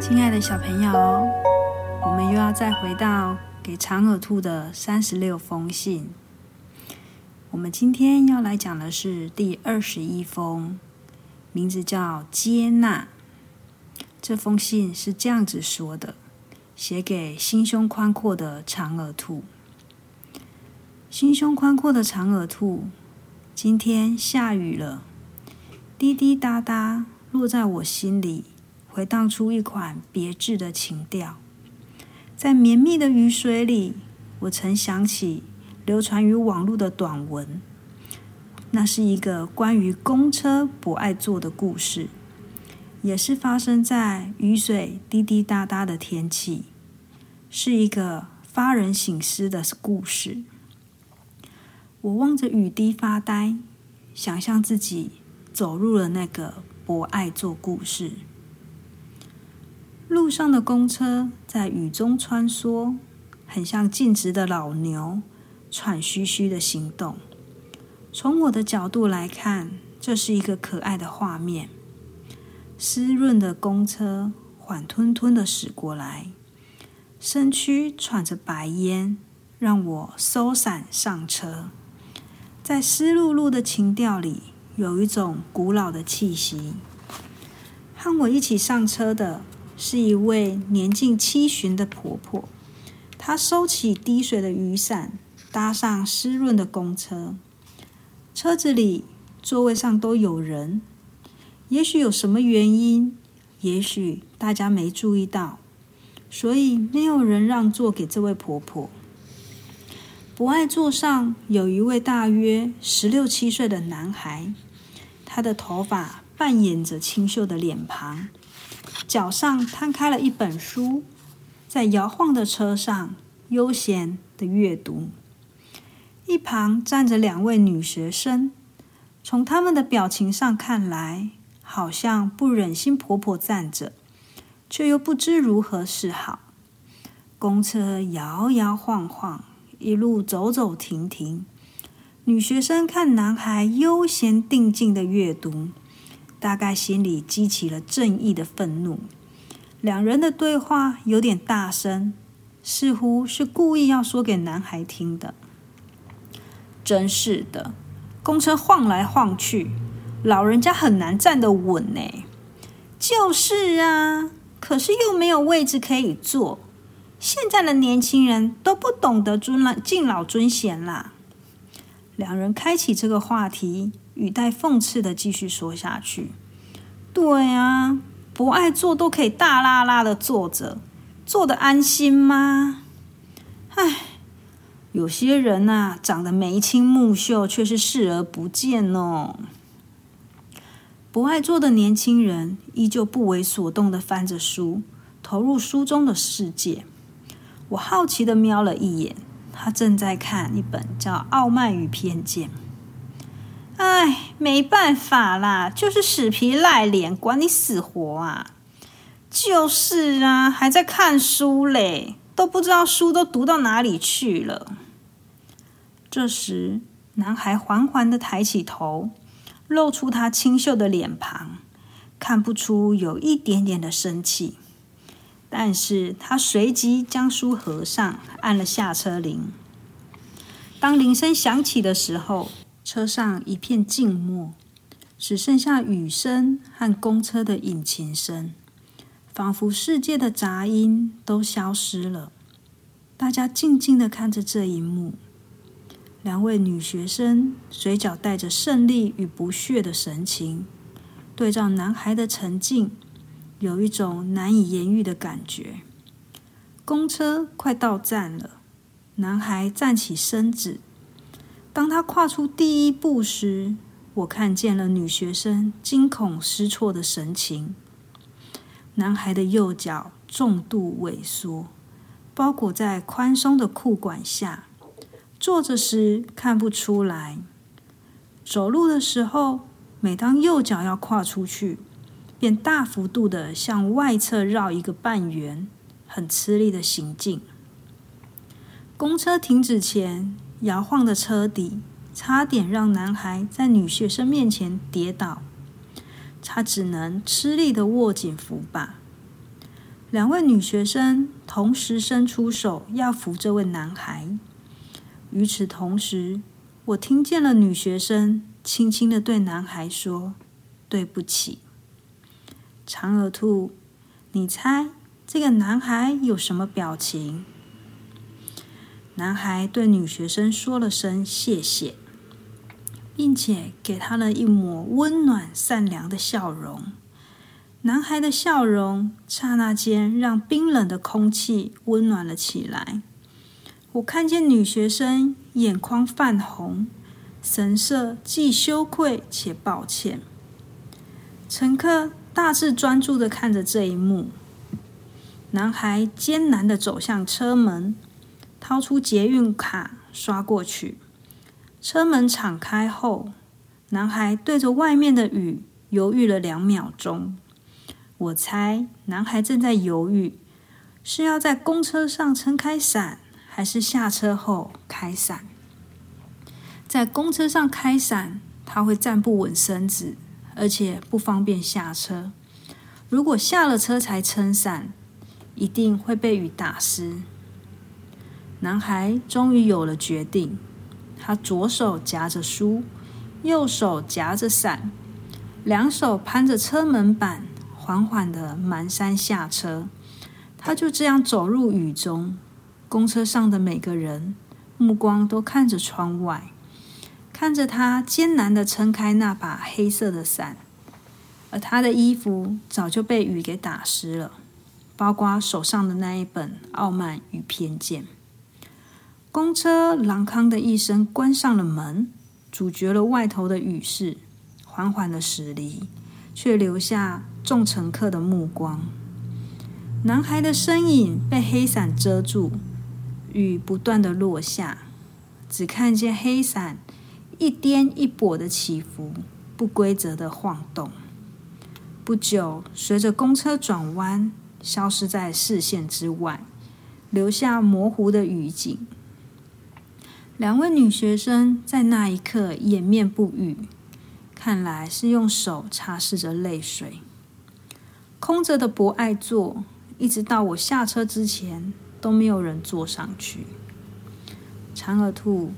亲爱的小朋友，我们又要再回到给长耳兔的三十六封信。我们今天要来讲的是第二十一封，名字叫接纳。这封信是这样子说的：写给心胸宽阔的长耳兔。心胸宽阔的长耳兔，今天下雨了，滴滴答答落在我心里。回荡出一款别致的情调，在绵密的雨水里，我曾想起流传于网络的短文。那是一个关于公车不爱坐的故事，也是发生在雨水滴滴答答的天气，是一个发人省思的故事。我望着雨滴发呆，想象自己走入了那个不爱坐故事。路上的公车在雨中穿梭，很像静止的老牛，喘吁吁的行动。从我的角度来看，这是一个可爱的画面。湿润的公车缓吞吞的驶过来，身躯喘着白烟，让我收伞上车。在湿漉漉的情调里，有一种古老的气息。和我一起上车的。是一位年近七旬的婆婆，她收起滴水的雨伞，搭上湿润的公车。车子里座位上都有人，也许有什么原因，也许大家没注意到，所以没有人让座给这位婆婆。不爱座上有一位大约十六七岁的男孩，他的头发扮演着清秀的脸庞。脚上摊开了一本书，在摇晃的车上悠闲的阅读。一旁站着两位女学生，从他们的表情上看来，好像不忍心婆婆站着，却又不知如何是好。公车摇摇晃晃，一路走走停停。女学生看男孩悠闲定静的阅读。大概心里激起了正义的愤怒，两人的对话有点大声，似乎是故意要说给男孩听的。真是的，公车晃来晃去，老人家很难站得稳呢。就是啊，可是又没有位置可以坐。现在的年轻人都不懂得尊老敬老尊贤啦。两人开启这个话题。语带讽刺的继续说下去：“对啊，不爱坐都可以大拉拉的坐着，坐的安心吗？唉，有些人呐，长得眉清目秀，却是视而不见哦。”不爱坐的年轻人依旧不为所动的翻着书，投入书中的世界。我好奇的瞄了一眼，他正在看一本叫《傲慢与偏见》。唉，没办法啦，就是死皮赖脸，管你死活啊！就是啊，还在看书嘞，都不知道书都读到哪里去了。这时，男孩缓缓的抬起头，露出他清秀的脸庞，看不出有一点点的生气，但是他随即将书合上，按了下车铃。当铃声响起的时候。车上一片静默，只剩下雨声和公车的引擎声，仿佛世界的杂音都消失了。大家静静的看着这一幕。两位女学生嘴角带着胜利与不屑的神情，对照男孩的沉静，有一种难以言喻的感觉。公车快到站了，男孩站起身子。当他跨出第一步时，我看见了女学生惊恐失措的神情。男孩的右脚重度萎缩，包裹在宽松的裤管下，坐着时看不出来。走路的时候，每当右脚要跨出去，便大幅度的向外侧绕一个半圆，很吃力的行进。公车停止前，摇晃的车底差点让男孩在女学生面前跌倒，他只能吃力的握紧扶把。两位女学生同时伸出手要扶这位男孩。与此同时，我听见了女学生轻轻的对男孩说：“对不起。”长耳兔，你猜这个男孩有什么表情？男孩对女学生说了声谢谢，并且给他了一抹温暖善良的笑容。男孩的笑容刹那间让冰冷的空气温暖了起来。我看见女学生眼眶泛红，神色既羞愧且抱歉。乘客大致专注的看着这一幕。男孩艰难的走向车门，掏出捷运卡刷过去。车门敞开后，男孩对着外面的雨犹豫了两秒钟。我猜，男孩正在犹豫，是要在公车上撑开伞。还是下车后开伞，在公车上开伞，他会站不稳身子，而且不方便下车。如果下了车才撑伞，一定会被雨打湿。男孩终于有了决定，他左手夹着书，右手夹着伞，两手攀着车门板，缓缓的蹒跚下车。他就这样走入雨中。公车上的每个人目光都看着窗外，看着他艰难的撑开那把黑色的伞，而他的衣服早就被雨给打湿了，包括手上的那一本《傲慢与偏见》。公车啷康的一声关上了门，阻绝了外头的雨势，缓缓的驶离，却留下众乘客的目光。男孩的身影被黑伞遮住。雨不断的落下，只看见黑伞一颠一簸的起伏，不规则的晃动。不久，随着公车转弯，消失在视线之外，留下模糊的雨景。两位女学生在那一刻掩面不语，看来是用手擦拭着泪水。空着的博爱座，一直到我下车之前。都没有人坐上去。长耳兔，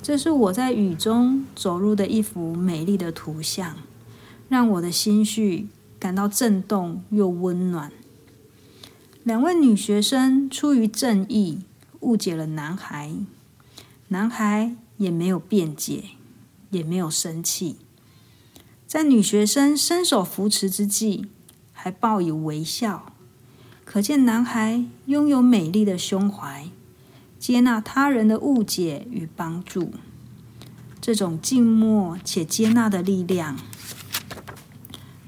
这是我在雨中走入的一幅美丽的图像，让我的心绪感到震动又温暖。两位女学生出于正义误解了男孩，男孩也没有辩解，也没有生气，在女学生伸手扶持之际，还报以微笑。可见，男孩拥有美丽的胸怀，接纳他人的误解与帮助。这种静默且接纳的力量，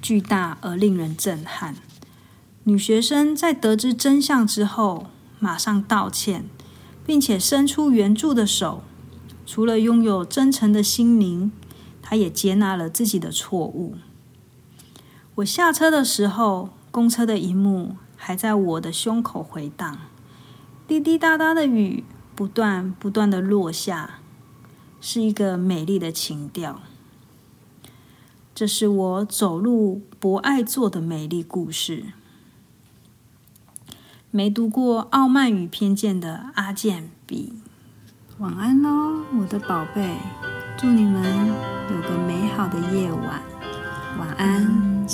巨大而令人震撼。女学生在得知真相之后，马上道歉，并且伸出援助的手。除了拥有真诚的心灵，她也接纳了自己的错误。我下车的时候，公车的一幕。还在我的胸口回荡，滴滴答答的雨不断不断的落下，是一个美丽的情调。这是我走路博爱做的美丽故事。没读过《傲慢与偏见》的阿健比，晚安喽，我的宝贝，祝你们有个美好的夜晚，晚安。